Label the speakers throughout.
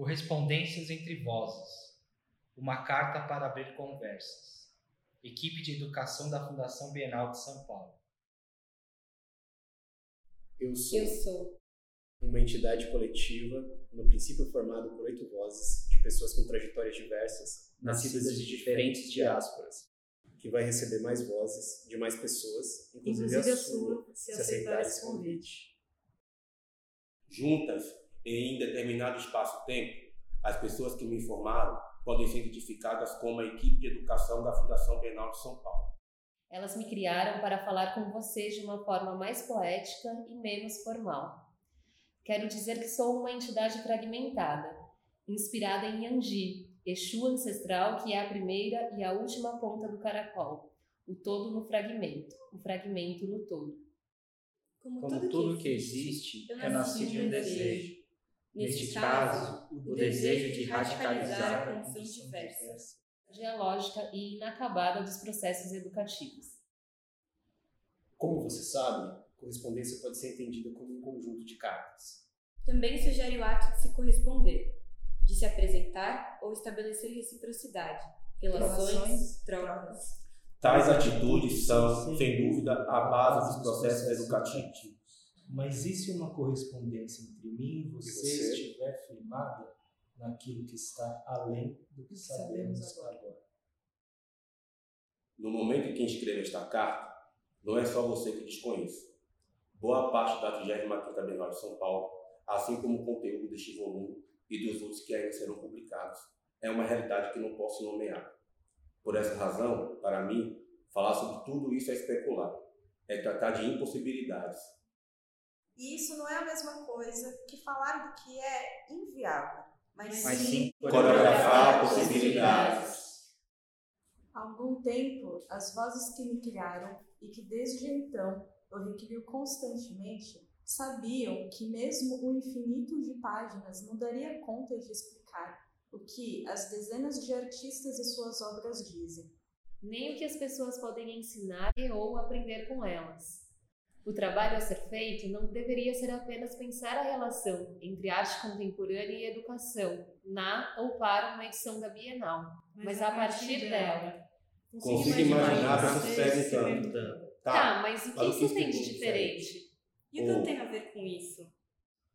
Speaker 1: Correspondências entre vozes. Uma carta para abrir conversas. Equipe de Educação da Fundação Bienal de São Paulo.
Speaker 2: Eu sou,
Speaker 3: Eu sou
Speaker 2: uma entidade coletiva, no princípio formado por oito vozes de pessoas com trajetórias diversas, nascidas de diferentes diásporas, que vai receber mais vozes de mais pessoas, inclusive,
Speaker 3: inclusive
Speaker 2: a sua,
Speaker 3: se,
Speaker 2: se
Speaker 3: aceitar esse convite.
Speaker 4: Juntas, em determinado espaço-tempo, as pessoas que me formaram podem ser identificadas como a equipe de educação da Fundação Bienal de São Paulo.
Speaker 3: Elas me criaram para falar com vocês de uma forma mais poética e menos formal. Quero dizer que sou uma entidade fragmentada, inspirada em Yanji, Exu ancestral que é a primeira e a última ponta do caracol, o todo no fragmento, o fragmento no todo.
Speaker 5: Como,
Speaker 1: Como tudo que existe é nascido de um desejo.
Speaker 5: Neste caso, o desejo de radicalizar a condição diversa.
Speaker 3: Geológica e inacabada dos processos educativos.
Speaker 2: Como você sabe, correspondência pode ser entendida como um conjunto de cartas.
Speaker 5: Também sugere o ato de se corresponder, de se apresentar ou estabelecer reciprocidade, relações, trocas.
Speaker 4: Tais atitudes são, sem dúvida, a base dos processos educativos.
Speaker 6: Mas e se uma correspondência entre mim e você,
Speaker 2: você?
Speaker 6: estiver firmada naquilo que está além do que sabemos agora?
Speaker 4: No momento em que escrevo esta carta, não é só você que desconheço. Boa parte da 35ª Bienal de São Paulo, assim como o conteúdo deste volume e dos outros que ainda serão publicados, é uma realidade que não posso nomear. Por essa razão, para mim, falar sobre tudo isso é especular, é tratar de impossibilidades.
Speaker 7: E isso não é a mesma coisa que falar do que é inviável, mas,
Speaker 1: Mas
Speaker 7: sim
Speaker 4: Coreografar possibilidades.
Speaker 7: Há algum tempo, as vozes que me criaram e que desde então eu requerio constantemente sabiam que mesmo o infinito de páginas não daria conta de explicar o que as dezenas de artistas e suas obras dizem.
Speaker 3: nem o que as pessoas podem ensinar e ou aprender com elas. O trabalho a ser feito não deveria ser apenas pensar a relação entre arte contemporânea e educação, na ou para uma edição da Bienal, mas, a partir dela.
Speaker 4: Consigo imaginar pessoas se perguntando.
Speaker 3: Tá, mas o
Speaker 4: mas
Speaker 3: que
Speaker 4: o que
Speaker 3: isso tem de
Speaker 4: isso tem de
Speaker 3: diferente?
Speaker 5: E o que eu tenho a ver com isso?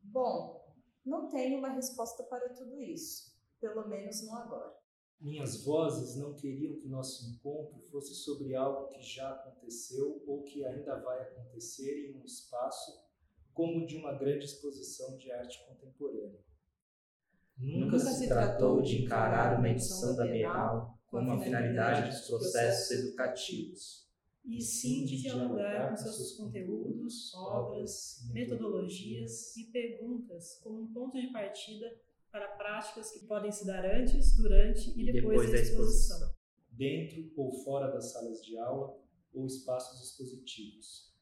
Speaker 7: Bom, não tenho uma resposta para tudo isso, pelo menos não agora.
Speaker 6: Minhas vozes não queriam que nosso encontro fosse sobre algo que já aconteceu ou que ainda vai acontecer em um espaço como de uma grande exposição de arte contemporânea.
Speaker 8: Nunca se tratou de encarar uma edição da Bienal como a finalidade dos processos educativos,
Speaker 9: e sim de dialogar com seus conteúdos, obras, metodologias e perguntas como um ponto de partida para práticas que podem se dar antes, durante e depois, da exposição.
Speaker 6: dentro ou fora das salas de aula ou espaços expositivos.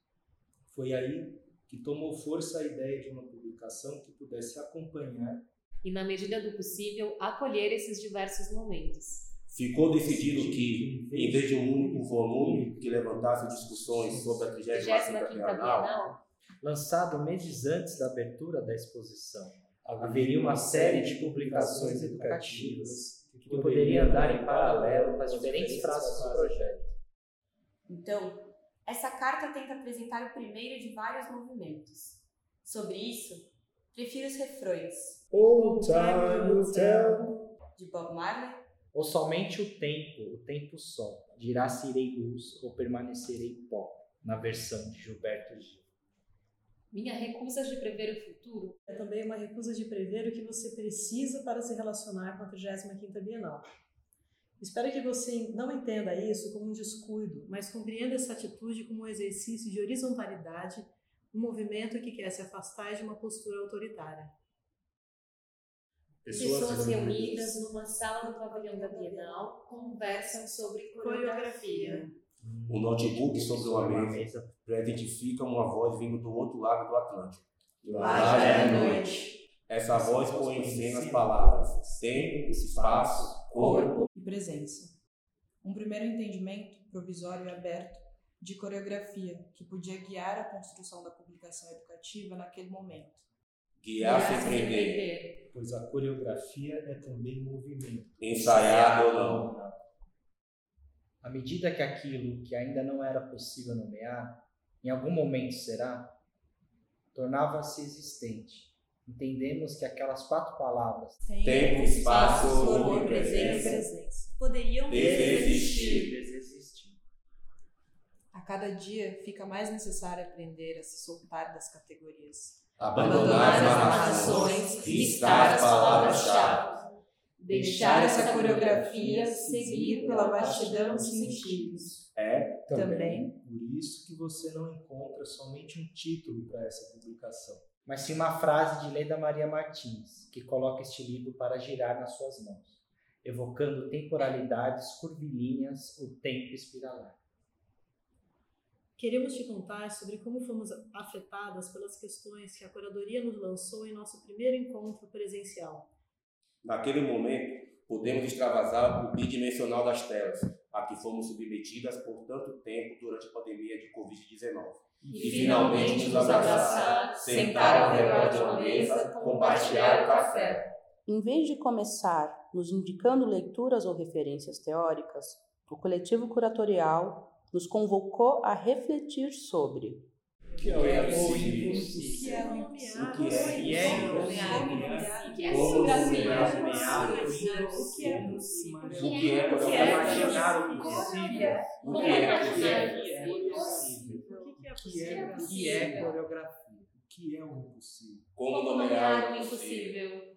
Speaker 6: Foi aí que tomou força a ideia de uma publicação que pudesse acompanhar
Speaker 3: E, na medida do possível, acolher esses diversos momentos.
Speaker 4: Ficou decidido que, em vez de um único volume que levantasse discussões sobre a 35ª
Speaker 3: 35ª
Speaker 4: Bienal,
Speaker 3: Bienal,
Speaker 8: lançado meses antes da abertura da exposição. Haveria uma série de publicações educativas que poderiam andar em paralelo com as diferentes frases do projeto.
Speaker 5: Então, essa carta tenta apresentar o primeiro de vários movimentos. Sobre isso, prefiro os refrões
Speaker 6: Old Time Will Tell.
Speaker 5: de Bob Marley,
Speaker 8: Ou somente o tempo, o tempo só, dirá se irei luz ou permanecerei pó, na versão de Gilberto Gil.
Speaker 3: Minha recusa de prever o futuro
Speaker 9: É também uma recusa de prever o que você precisa para se relacionar com a 35ª Bienal. Espero que você não entenda isso como um descuido, mas compreenda essa atitude como um exercício de horizontalidade, um movimento que quer se afastar de uma postura autoritária.
Speaker 3: Pessoas reunidas numa sala do pavilhão da Bienal conversam sobre coreografia.
Speaker 4: Um notebook sobre uma mesa pré-identifica uma voz vindo do outro lado do Atlântico.
Speaker 5: Lá já é noite.
Speaker 4: Essa voz põe em cena as palavras tempo, espaço, corpo.
Speaker 7: e presença. Um primeiro entendimento, provisório e aberto, de coreografia que podia guiar a construção da publicação educativa naquele momento.
Speaker 4: Guiar sem prender.
Speaker 6: pois a coreografia é também movimento.
Speaker 4: Ensaiado ou não.
Speaker 8: À medida que aquilo que ainda não era possível nomear, em algum momento será, tornava-se existente. Entendemos que aquelas quatro palavras
Speaker 4: Tempo, espaço,
Speaker 5: corpo,
Speaker 4: presença.
Speaker 5: presença. Poderiam
Speaker 4: Desexistir.
Speaker 8: desexistir.
Speaker 10: A cada dia fica mais necessário aprender a se soltar das categorias.
Speaker 4: Abandonar as amarrações e estar as palavras-chave.
Speaker 3: Deixar essa coreografia seguir pela vastidão dos sentidos.
Speaker 6: É
Speaker 10: Também.
Speaker 6: Por isso que você não encontra somente um título para essa publicação.
Speaker 8: Mas sim uma frase de Leda Maria Martins, que coloca este livro para girar nas suas mãos, evocando temporalidades curvilíneas, o tempo espiralar.
Speaker 9: Queremos te contar sobre como fomos afetadas pelas questões que a curadoria nos lançou em nosso primeiro encontro presencial.
Speaker 4: Naquele momento, podemos extravasar o bidimensional das telas, a que fomos submetidas por tanto tempo durante a pandemia de Covid-19.
Speaker 3: E finalmente nos abraçar, sentar ao redor de uma mesa, compartilhar o café.
Speaker 11: Em vez de começar nos indicando leituras ou referências teóricas, o coletivo curatorial nos convocou a refletir sobre
Speaker 8: que é
Speaker 1: possível?
Speaker 8: impossível?
Speaker 9: O que
Speaker 8: O que é
Speaker 1: E é
Speaker 8: impossível?
Speaker 3: O que é
Speaker 4: o
Speaker 10: O que é possível?
Speaker 4: O que é
Speaker 1: O que é imaginar o impossível?
Speaker 4: O que é possível?
Speaker 6: impossível?
Speaker 9: O que é
Speaker 6: O que
Speaker 9: possível?
Speaker 6: é,
Speaker 8: O que é coreografia?
Speaker 6: o que é o impossível?
Speaker 4: Como nomear o
Speaker 3: o
Speaker 4: impossível?
Speaker 3: impossível?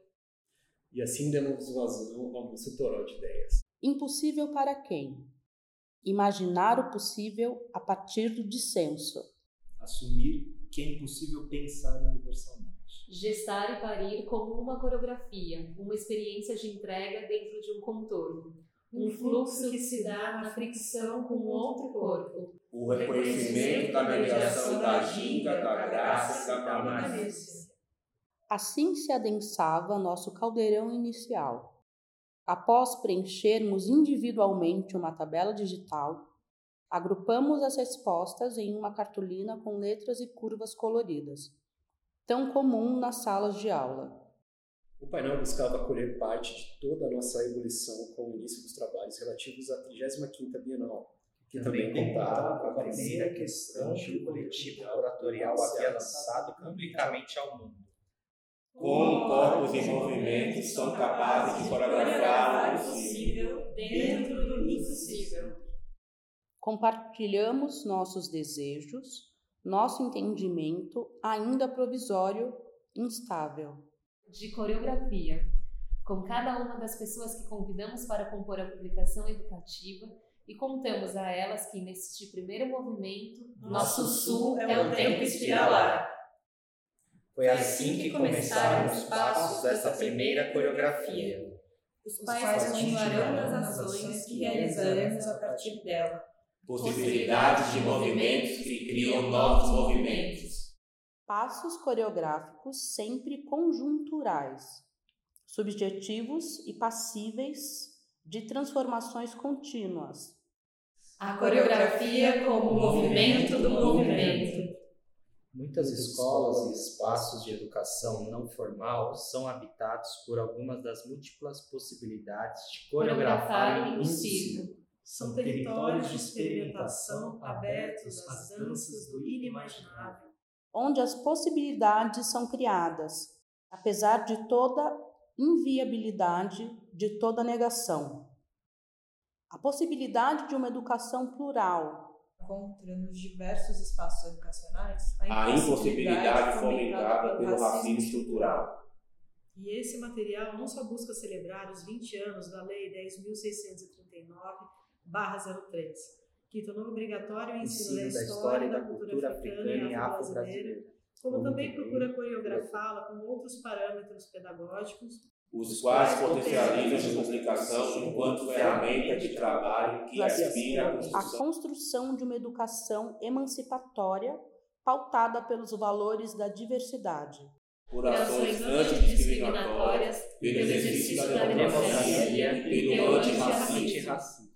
Speaker 2: E assim demos vazão ao nosso toró de ideias.
Speaker 11: impossível para quem? Imaginar o possível a partir do dissenso.
Speaker 6: Assumir que é impossível pensar universalmente.
Speaker 3: Gestar e parir como uma coreografia, uma experiência de entrega dentro de um contorno. Um fluxo que se dá na fricção com outro corpo.
Speaker 4: O reconhecimento da mediação da ginga, da graça e da. Malícia.
Speaker 11: Assim se adensava nosso caldeirão inicial. Após preenchermos individualmente uma tabela digital, agrupamos as respostas em uma cartolina com letras e curvas coloridas, tão comum nas salas de aula.
Speaker 2: O painel buscava colher parte de toda a nossa ebulição com o início dos trabalhos relativos à 35ª Bienal, que também contava com a primeira questão
Speaker 1: que o coletivo curatorial havia lançado publicamente ao mundo.
Speaker 4: Como corpos em movimento são capazes de coreografar o
Speaker 5: possível dentro do impossível.
Speaker 11: Compartilhamos nossos desejos, nosso entendimento, ainda provisório, instável.
Speaker 3: De coreografia. Com cada uma das pessoas que convidamos para compor a publicação educativa e contamos a elas que, neste primeiro movimento, nosso sul é o tempo espiralar.
Speaker 1: Foi assim que começaram os passos dessa primeira coreografia.
Speaker 5: Os pais continuarão nas ações que realizaremos a partir dela.
Speaker 4: Possibilidades de movimentos que criam novos movimentos.
Speaker 11: Passos coreográficos sempre conjunturais, subjetivos e passíveis de transformações contínuas.
Speaker 3: A coreografia como movimento do movimento.
Speaker 8: Muitas escolas e espaços de educação não formal são habitados por algumas das múltiplas possibilidades de coreografar o impossível.
Speaker 9: São territórios de experimentação abertos às danças do inimaginável.
Speaker 11: onde as possibilidades são criadas, apesar de toda inviabilidade, de toda negação. A possibilidade de uma educação plural,
Speaker 10: Encontra nos diversos espaços educacionais
Speaker 4: A impossibilidade fomentada pelo racismo estrutural.
Speaker 9: E esse material não só busca celebrar os 20 anos da Lei 10.639-03, que tornou obrigatório o ensino, da história e da cultura africana e afro-brasileira, como também procura coreografá-la com outros parâmetros pedagógicos
Speaker 4: os quais potencializam a publicação enquanto ferramenta de trabalho que aspira à
Speaker 11: a
Speaker 4: construção.
Speaker 11: construção de uma educação emancipatória pautada pelos valores da diversidade.
Speaker 4: por ações antidiscriminatórias, pelo exercício da democracia e pelo antirracismo.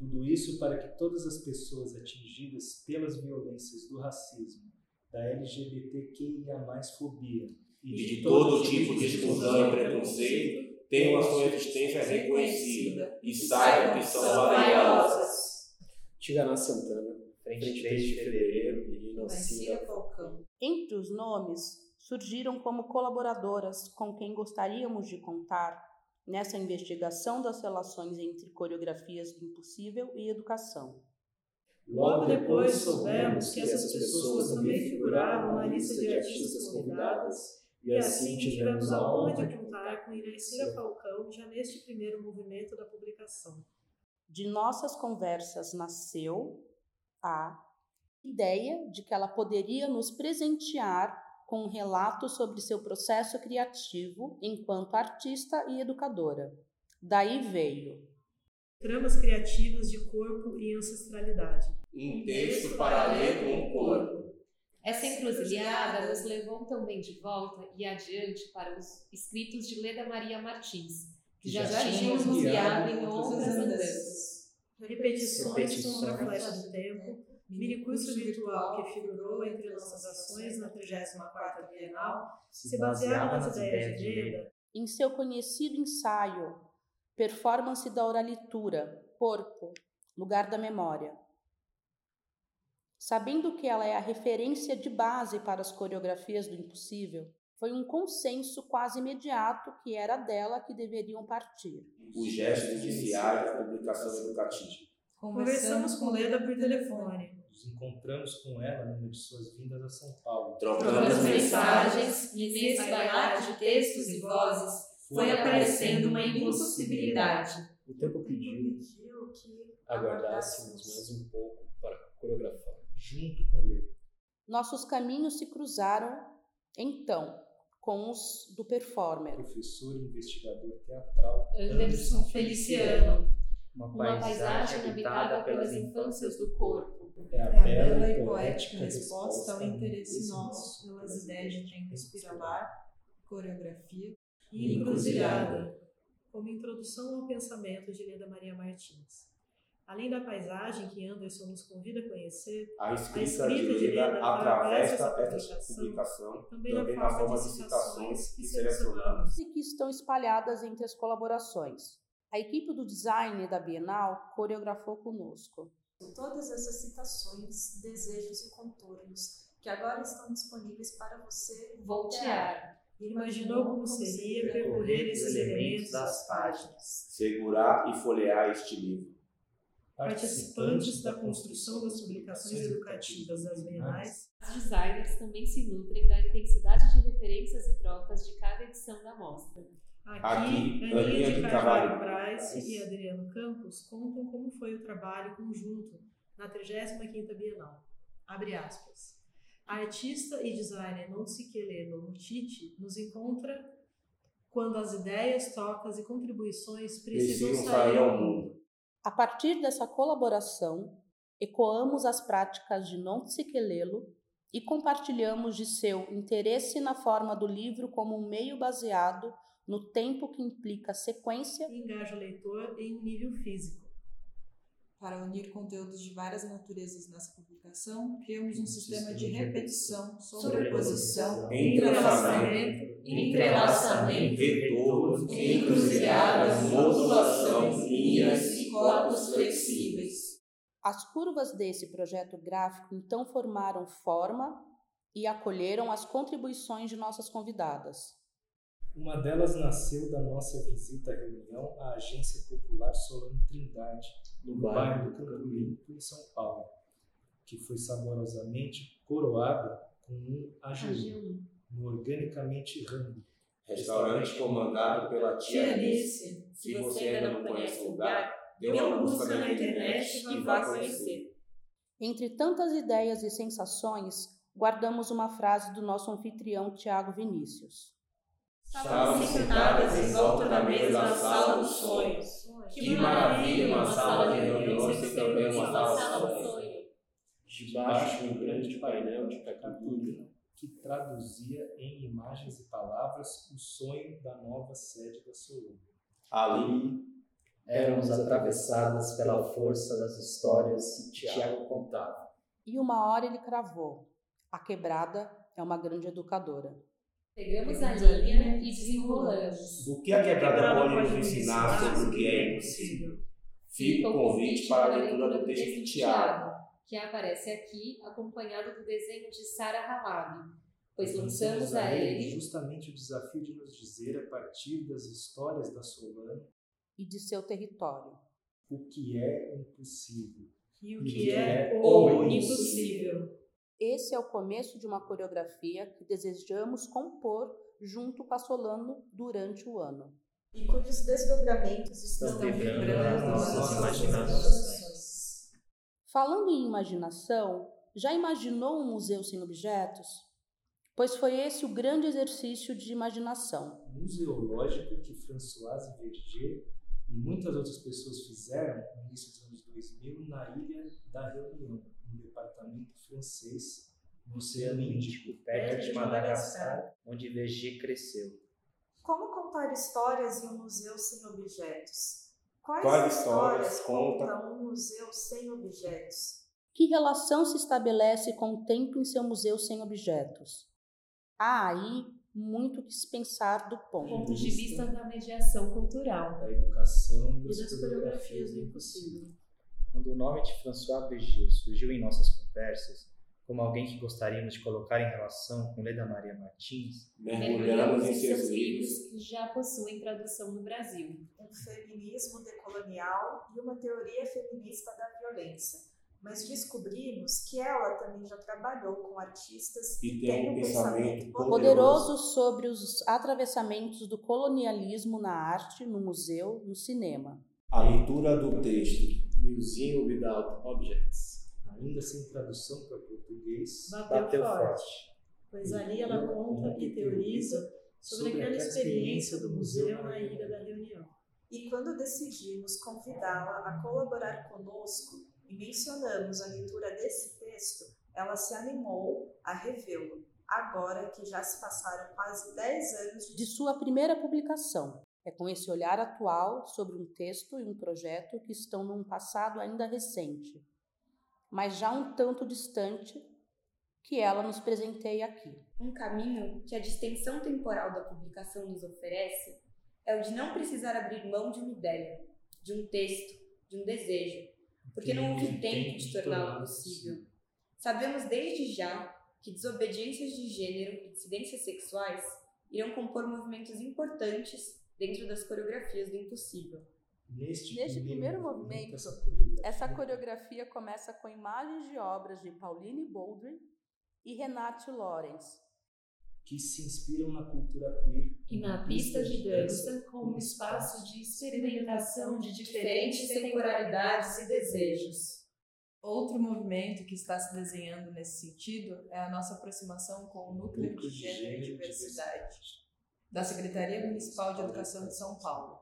Speaker 6: Tudo isso para que todas as pessoas atingidas pelas violências do racismo, da LGBTQIA+, fobia
Speaker 4: e de todo tipo de exclusão e preconceito tenham a sua existência reconhecida e saibam que são valiosas.
Speaker 2: Tiganá Santana, frente 3 de fevereiro e Inocida
Speaker 10: Falcão.
Speaker 11: Entre os nomes, surgiram como colaboradoras com quem gostaríamos de contar nessa investigação das relações entre coreografias do impossível e educação.
Speaker 9: Logo depois soubemos que essas pessoas também figuravam na lista de artistas convidadas e assim tivemos a honra de contar com Inacira Falcão já neste primeiro movimento da publicação.
Speaker 11: De nossas conversas nasceu a ideia de que ela poderia nos presentear com um relato sobre seu processo criativo enquanto artista e educadora. Daí veio
Speaker 9: Tramas criativas de corpo e ancestralidade.
Speaker 4: Um texto para ler com o corpo.
Speaker 3: Essa encruzilhada nos levou também de volta e adiante para os escritos de Leda Maria Martins, que já, já tínhamos guiado em outras andanças.
Speaker 9: Repetições são uma flecha do tempo, minicurso virtual que figurou entre nossas ações na 34ª Bienal, se baseava nas ideias de Leda
Speaker 11: em seu conhecido ensaio Performance da Oralitura, Corpo, Lugar da Memória. Sabendo que ela é a referência de base para as coreografias do impossível, foi um consenso quase imediato que era dela que deveriam partir.
Speaker 4: O gesto inicial da publicação educativa.
Speaker 9: Conversamos com Leda por telefone.
Speaker 6: Nos encontramos com ela numa de suas vindas a São Paulo.
Speaker 3: Trocamos mensagens e nesse bailar de textos e vozes foi aparecendo uma impossibilidade.
Speaker 2: O tempo pediu que aguardássemos mais um pouco para coreografar.
Speaker 6: Junto com ele.
Speaker 11: Nossos caminhos se cruzaram, então, com os do performer.
Speaker 6: Professor e investigador teatral
Speaker 3: Anderson Feliciano. Uma paisagem habitada pelas infâncias do corpo.
Speaker 6: É a
Speaker 10: É a
Speaker 6: bela
Speaker 10: bela
Speaker 6: e poética
Speaker 10: resposta ao interesse nosso pelas ideias de tempo espiralar, coreografia
Speaker 9: e encruzilhada, como introdução ao pensamento de Leda Maria Martins. Além da paisagem que Anderson nos convida a conhecer,
Speaker 4: A escrita,
Speaker 9: escrita
Speaker 4: de Leda
Speaker 9: Leda
Speaker 4: atravessa
Speaker 9: atravessa
Speaker 4: essa
Speaker 9: essa
Speaker 4: publicação
Speaker 9: também
Speaker 4: também
Speaker 9: na forma de
Speaker 4: citações que selecionamos.
Speaker 11: E que estão espalhadas entre as colaborações. A equipe do design da Bienal coreografou conosco.
Speaker 7: Todas essas citações, desejos e contornos que agora estão disponíveis para você
Speaker 3: Voltear.
Speaker 9: imaginou como seria percorrer esses elementos das páginas.
Speaker 4: Segurar e folhear este livro.
Speaker 9: Participantes da construção das publicações educativas das bienais,
Speaker 3: Os designers também se nutrem da intensidade de referências e trocas de cada edição da mostra.
Speaker 9: Aqui,
Speaker 4: Aqui,
Speaker 9: Aninha de Carvalho Price e Adriano Campos contam como foi o trabalho conjunto na 35ª Bienal. Abre aspas. A artista e designer Nonsikeleno Mutiti nos encontra quando as ideias, trocas e contribuições
Speaker 4: Precisam
Speaker 9: sair ao mundo.
Speaker 11: A partir dessa colaboração, ecoamos as práticas de Nontsikelelo e compartilhamos de seu interesse na forma do livro como um meio baseado no tempo que implica sequência
Speaker 9: E engaja o leitor em um nível físico.
Speaker 10: Para unir conteúdos de várias naturezas nessa publicação, criamos um sistema de repetição, sobreposição,
Speaker 4: Entrelaçamento,
Speaker 3: entrelaçamento,
Speaker 4: retornos,
Speaker 3: encruzilhadas,
Speaker 4: modulação,
Speaker 3: linhas
Speaker 10: e corpos flexíveis.
Speaker 11: As curvas desse projeto gráfico então formaram forma e acolheram as contribuições de nossas convidadas.
Speaker 6: Uma delas nasceu da nossa visita à reunião à Agência Popular Solano Trindade, no bairro do Campo Limpo, em São Paulo, que foi saborosamente coroada com um AGU, no Organicamente Rango,
Speaker 4: Restaurante comandado pela tia
Speaker 9: Tia
Speaker 4: Alice. Se você ainda não conhece o lugar, dê uma busca na internet e vá conhecer.
Speaker 11: Entre tantas ideias e sensações, guardamos uma frase do nosso anfitrião Tiago Vinícius.
Speaker 4: Estávamos sentadas em volta da mesa da sala dos sonhos. Que maravilha uma sala de reuniões e também uma sala de sonhos.
Speaker 2: Debaixo de um grande painel de captura.
Speaker 6: Que traduzia em imagens e palavras o sonho da nova sede da Solano.
Speaker 4: Ali,
Speaker 2: Éramos atravessadas pela força das histórias que Tiago contava.
Speaker 11: E uma hora ele cravou: a quebrada é uma grande educadora.
Speaker 3: Pegamos a linha e desenrolamos.
Speaker 4: O que a quebrada pode nos ensinar sobre o que é impossível? Fica o convite para a leitura do texto de Tiago,
Speaker 3: que aparece aqui acompanhado do desenho de Sara Halabi, pois lançamos a ele
Speaker 6: justamente o desafio de nos dizer, a partir das histórias da Solano,
Speaker 11: e de seu território.
Speaker 6: o que é impossível.
Speaker 9: E o
Speaker 6: E
Speaker 9: que é
Speaker 6: o
Speaker 9: o impossível.
Speaker 11: Esse é o começo de uma coreografia que desejamos compor junto com a Solano durante o ano.
Speaker 7: E cujos desdobramentos estão,
Speaker 1: vibrando nas nossas
Speaker 7: nossas
Speaker 1: imaginações.
Speaker 11: Falando em imaginação, já imaginou um museu sem objetos? Pois foi esse o grande exercício de imaginação.
Speaker 6: museológico que Françoise Verger e muitas outras pessoas fizeram no início dos anos 2000 na Ilha da Reunião, no departamento francês, no Oceano Índico.
Speaker 1: perto de Madagascar, onde Verger cresceu.
Speaker 7: Como contar histórias em um museu sem objetos? Quais,
Speaker 4: Quais histórias
Speaker 7: histórias
Speaker 4: conta-
Speaker 7: conta um museu sem objetos?
Speaker 11: Que relação se estabelece com o tempo em seu museu sem objetos? Há aí muito que se pensar do ponto.
Speaker 3: ponto de vista da mediação cultural.
Speaker 6: Da educação e
Speaker 9: E
Speaker 6: das,
Speaker 9: das coreografias do impossível.
Speaker 1: Quando o nome de François Berger surgiu em nossas conversas, como alguém que gostaríamos de colocar em relação com Leda Maria Martins,
Speaker 4: mergulhamos em seus livros
Speaker 3: que já possuem tradução no Brasil.
Speaker 7: Um feminismo decolonial e uma teoria feminista da violência. Mas descobrimos que ela também já trabalhou com artistas
Speaker 4: E tem um pensamento
Speaker 11: Poderoso sobre os atravessamentos do colonialismo na arte, no museu, no cinema.
Speaker 4: A leitura do texto
Speaker 2: Museum Without Objects.
Speaker 6: Ainda sem tradução para português,
Speaker 9: Bateu,
Speaker 1: bateu
Speaker 9: forte.
Speaker 1: forte.
Speaker 9: Pois ali ela conta e teoriza sobre aquela experiência do museu na Ilha da Reunião.
Speaker 7: E quando decidimos convidá-la a colaborar conosco e mencionamos a leitura desse texto, ela se animou a revê-lo, agora que já se passaram quase 10 anos de
Speaker 11: De sua primeira publicação. É com esse olhar atual sobre um texto e um projeto que estão num passado ainda recente, mas já um tanto distante, que ela nos presenteia aqui.
Speaker 5: Um caminho que a distensão temporal da publicação nos oferece é o de não precisar abrir mão de uma ideia, de um texto, de um desejo, porque não houve tempo de torná-lo possível. Sabemos desde já que desobediências de gênero e dissidências sexuais irão compor movimentos importantes dentro das coreografias do impossível.
Speaker 6: Neste,
Speaker 11: Neste primeiro movimento,
Speaker 6: essa coreografia,
Speaker 11: Essa coreografia começa com imagens de obras de Pauline Baldwin e Renate Lawrence,
Speaker 6: que se inspiram na cultura queer
Speaker 3: E na pista de dança, como um espaço de experimentação de diferentes temporalidades e desejos.
Speaker 10: Outro movimento que está se desenhando nesse sentido é a nossa aproximação com o Núcleo de Gênero e Diversidade, da Secretaria Municipal de Educação de São Paulo.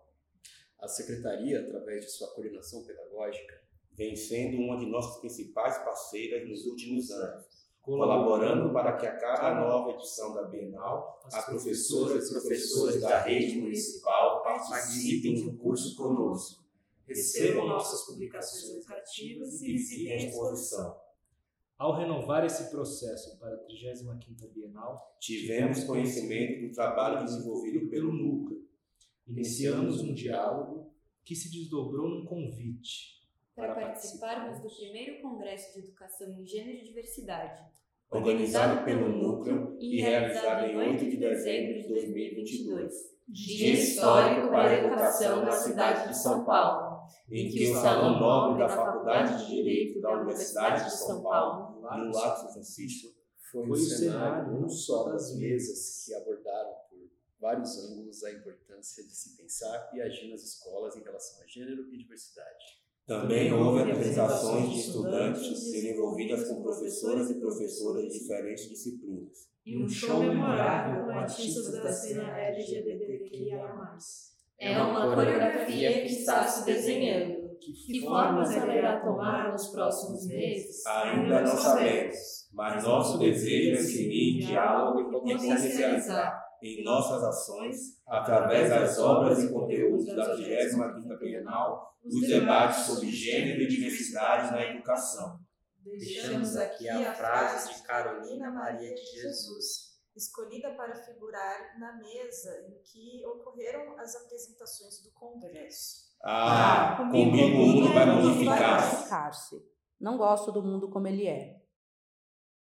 Speaker 2: A Secretaria, através de sua coordenação pedagógica,
Speaker 4: vem sendo uma de nossas principais parceiras nos últimos anos, colaborando para que a cada nova edição da Bienal, as professoras e professores da rede municipal participem do curso conosco, recebam nossas publicações educativas e visitem a exposição.
Speaker 6: Ao renovar esse processo para a 35ª Bienal,
Speaker 4: Tivemos conhecimento do trabalho desenvolvido pelo núcleo.
Speaker 6: Iniciamos um diálogo que se desdobrou num convite
Speaker 5: Para participarmos do primeiro Congresso de Educação em Gênero e Diversidade,
Speaker 4: organizado pelo Núcleo e realizado em 8 de dezembro de 2022,
Speaker 3: Dia histórico para a educação na cidade de São Paulo,
Speaker 4: em que o Salão Nobre da Faculdade de Direito da Universidade de São Paulo, no São Francisco,
Speaker 2: foi, um
Speaker 6: o
Speaker 2: cenário não só
Speaker 6: das
Speaker 2: mesas que abordaram vários ângulos a importância de se pensar e agir nas escolas em relação a gênero e diversidade.
Speaker 4: Também houve apresentações de estudantes desenvolvidas com professoras e professoras de diferentes disciplinas.
Speaker 9: E um show memorável com artistas da cena LGBTQIA+.
Speaker 3: É uma coreografia que está se desenhando. Que formas ela irá tomar nos próximos meses?
Speaker 4: Ainda não sabemos, mas nosso desejo é seguir em diálogo e potencializar em nossas ações, através das obras e conteúdos da 35ª Bienal, os debates sobre gênero e diversidade na educação.
Speaker 7: Deixamos aqui a frase de Carolina Maria de Jesus. escolhida para figurar na mesa em que ocorreram as apresentações do Congresso.
Speaker 4: Ah, comigo o mundo vai modificar-se.
Speaker 11: Não gosto do mundo como ele é.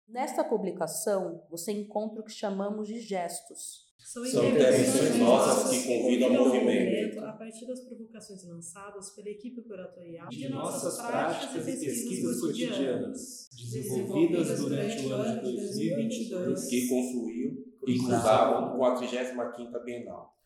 Speaker 11: Nesta publicação, você encontra o que chamamos de gestos.
Speaker 4: São intervenções nossas que convidam ao movimento.
Speaker 9: a partir das provocações lançadas pela equipe curatorial
Speaker 6: de nossas práticas e pesquisas cotidianas, desenvolvidas durante o ano de 2022,
Speaker 4: que confluíam e cruzavam com a 35ª Bienal.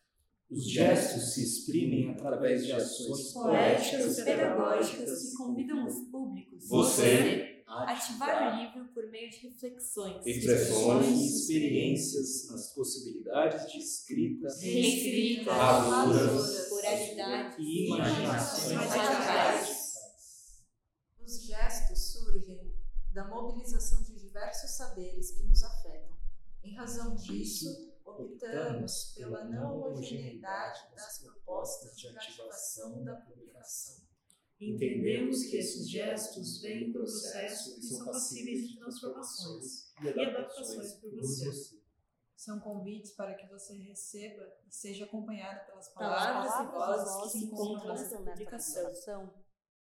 Speaker 6: Os gestos se exprimem através de ações
Speaker 5: Poéticas e pedagógicas que convidam os públicos
Speaker 4: Você
Speaker 5: a ativar o livro por meio de reflexões,
Speaker 4: Expressões
Speaker 6: experiências nas possibilidades de escrita,
Speaker 5: reescritas,
Speaker 4: Ravuras.
Speaker 5: oralidade
Speaker 6: e imaginações radicais.
Speaker 7: Os gestos surgem da mobilização de diversos saberes que nos afetam. Em razão disso, optamos pela não homogeneidade das propostas de ativação da publicação.
Speaker 9: Entendemos que esses gestos vêm do processo e são passíveis de transformações e adaptações por você.
Speaker 10: São convites para que você receba e seja acompanhado pelas
Speaker 5: Palavras
Speaker 10: palavras,
Speaker 5: e vozes que se encontram nessa publicação.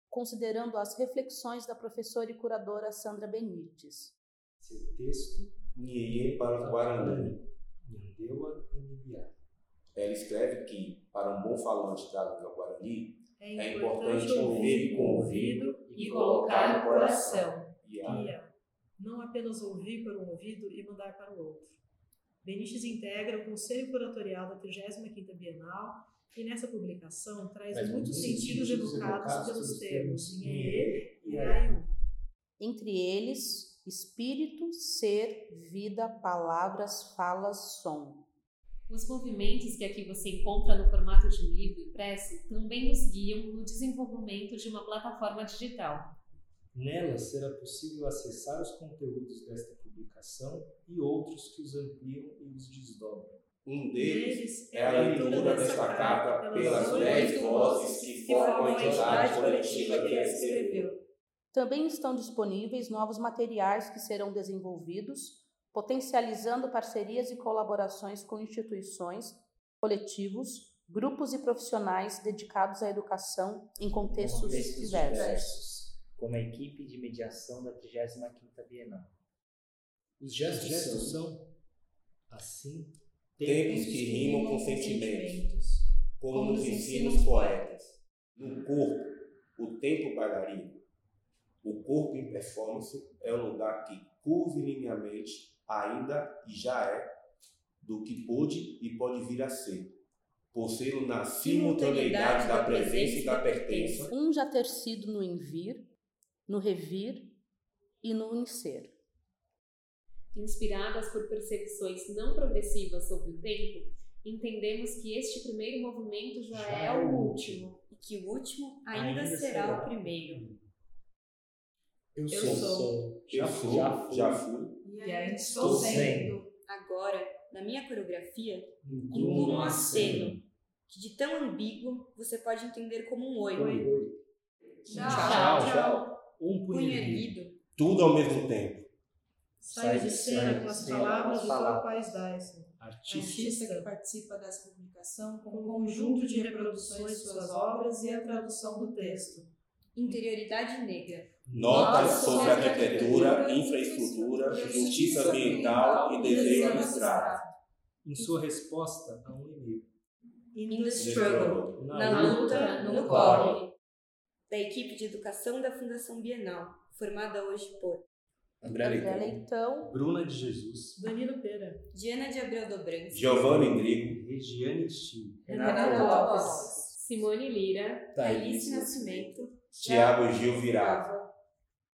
Speaker 11: considerando as reflexões da professora e curadora Sandra Benites.
Speaker 6: Seu texto,
Speaker 4: Niê para o Guarani.
Speaker 6: Nhandeua e Nibiá.
Speaker 4: Ela escreve que, para um bom falante da língua Guarani,
Speaker 9: É
Speaker 4: é importante ouvir com o ouvido
Speaker 3: e colocar no coração.
Speaker 4: e a
Speaker 9: Guia. Não apenas ouvir para um ouvido e mandar para o outro. Benites integra o Conselho Curatorial da 35ª Bienal e nessa publicação traz,
Speaker 6: Traz
Speaker 9: muitos sentidos evocados pelos termos
Speaker 6: termos
Speaker 9: Nhe
Speaker 6: Nhe
Speaker 9: e
Speaker 6: e
Speaker 9: Aiu.
Speaker 11: Entre eles, espírito, ser, vida, palavras, falas, som.
Speaker 3: Os movimentos que aqui você encontra no formato de um livro impresso também nos guiam no desenvolvimento de uma plataforma digital.
Speaker 6: Nela será possível acessar os conteúdos desta publicação e outros que os ampliam e os desdobram.
Speaker 4: Um deles
Speaker 9: Deles
Speaker 4: é a leitura desta carta pelas dez vozes que formam a entidade coletiva que a escreveu.
Speaker 11: Também estão disponíveis novos materiais que serão desenvolvidos, potencializando parcerias e colaborações com instituições, coletivos, grupos e profissionais dedicados à educação em contextos
Speaker 8: Contextos
Speaker 11: diversos.
Speaker 8: diversos, como a equipe de mediação da 35ª Bienal.
Speaker 6: Os gestos, gestos são, assim,
Speaker 4: Tempos que rimam com sentimentos, como nos ensinam os poetas. No corpo, o tempo bailarino. O corpo em performance é o lugar que curvilineamente ainda e já é do que pôde e pode vir a ser, por ser na simultaneidade da presença e da pertença,
Speaker 11: Um já ter sido no envir, no revir e no inser.
Speaker 3: Inspiradas por percepções não progressivas sobre o tempo, entendemos que este primeiro movimento já,
Speaker 6: Já
Speaker 3: é
Speaker 6: é
Speaker 3: o
Speaker 6: o
Speaker 3: último.
Speaker 5: e que o último ainda,
Speaker 6: Ainda
Speaker 5: será,
Speaker 6: será.
Speaker 5: o primeiro.
Speaker 6: Eu
Speaker 10: Eu
Speaker 6: sou,
Speaker 10: sou.
Speaker 4: eu sou, já fui,
Speaker 10: E ainda estou sendo.
Speaker 5: Agora, na minha coreografia,
Speaker 6: incluo
Speaker 5: um
Speaker 6: aceno.
Speaker 5: que de tão ambíguo você pode entender como um oi.
Speaker 6: Oi.
Speaker 5: Tchau,
Speaker 6: Tchau, tchau. Um
Speaker 5: Punho
Speaker 6: erguido.
Speaker 4: tudo ao mesmo tempo.
Speaker 9: Sai de cena com as palavras do. Pais Dyson.
Speaker 6: Artista.
Speaker 10: Artista que participa dessa publicação com um
Speaker 9: conjunto de reproduções de suas obras e a tradução do texto.
Speaker 5: interioridade negra,
Speaker 4: Notas sobre arquitetura, infraestrutura, justiça ambiental e desenho abstrato.
Speaker 6: Em sua resposta a um e-mail.
Speaker 9: In
Speaker 5: the struggle,
Speaker 6: Na luta,
Speaker 3: no corre.
Speaker 5: Da equipe de educação da Fundação Bienal, formada hoje por
Speaker 2: André
Speaker 11: Leitão,
Speaker 6: Bruna de Jesus.
Speaker 9: Danilo Pera.
Speaker 5: Diana de Abreu Dobrantes,
Speaker 4: Giovanni Indrigo,
Speaker 6: Regiane Chi.
Speaker 9: Renato
Speaker 5: Lopes,
Speaker 3: Simone Lira,
Speaker 5: Thaís Nascimento,
Speaker 4: Tiago Gil Virado.
Speaker 5: Brava,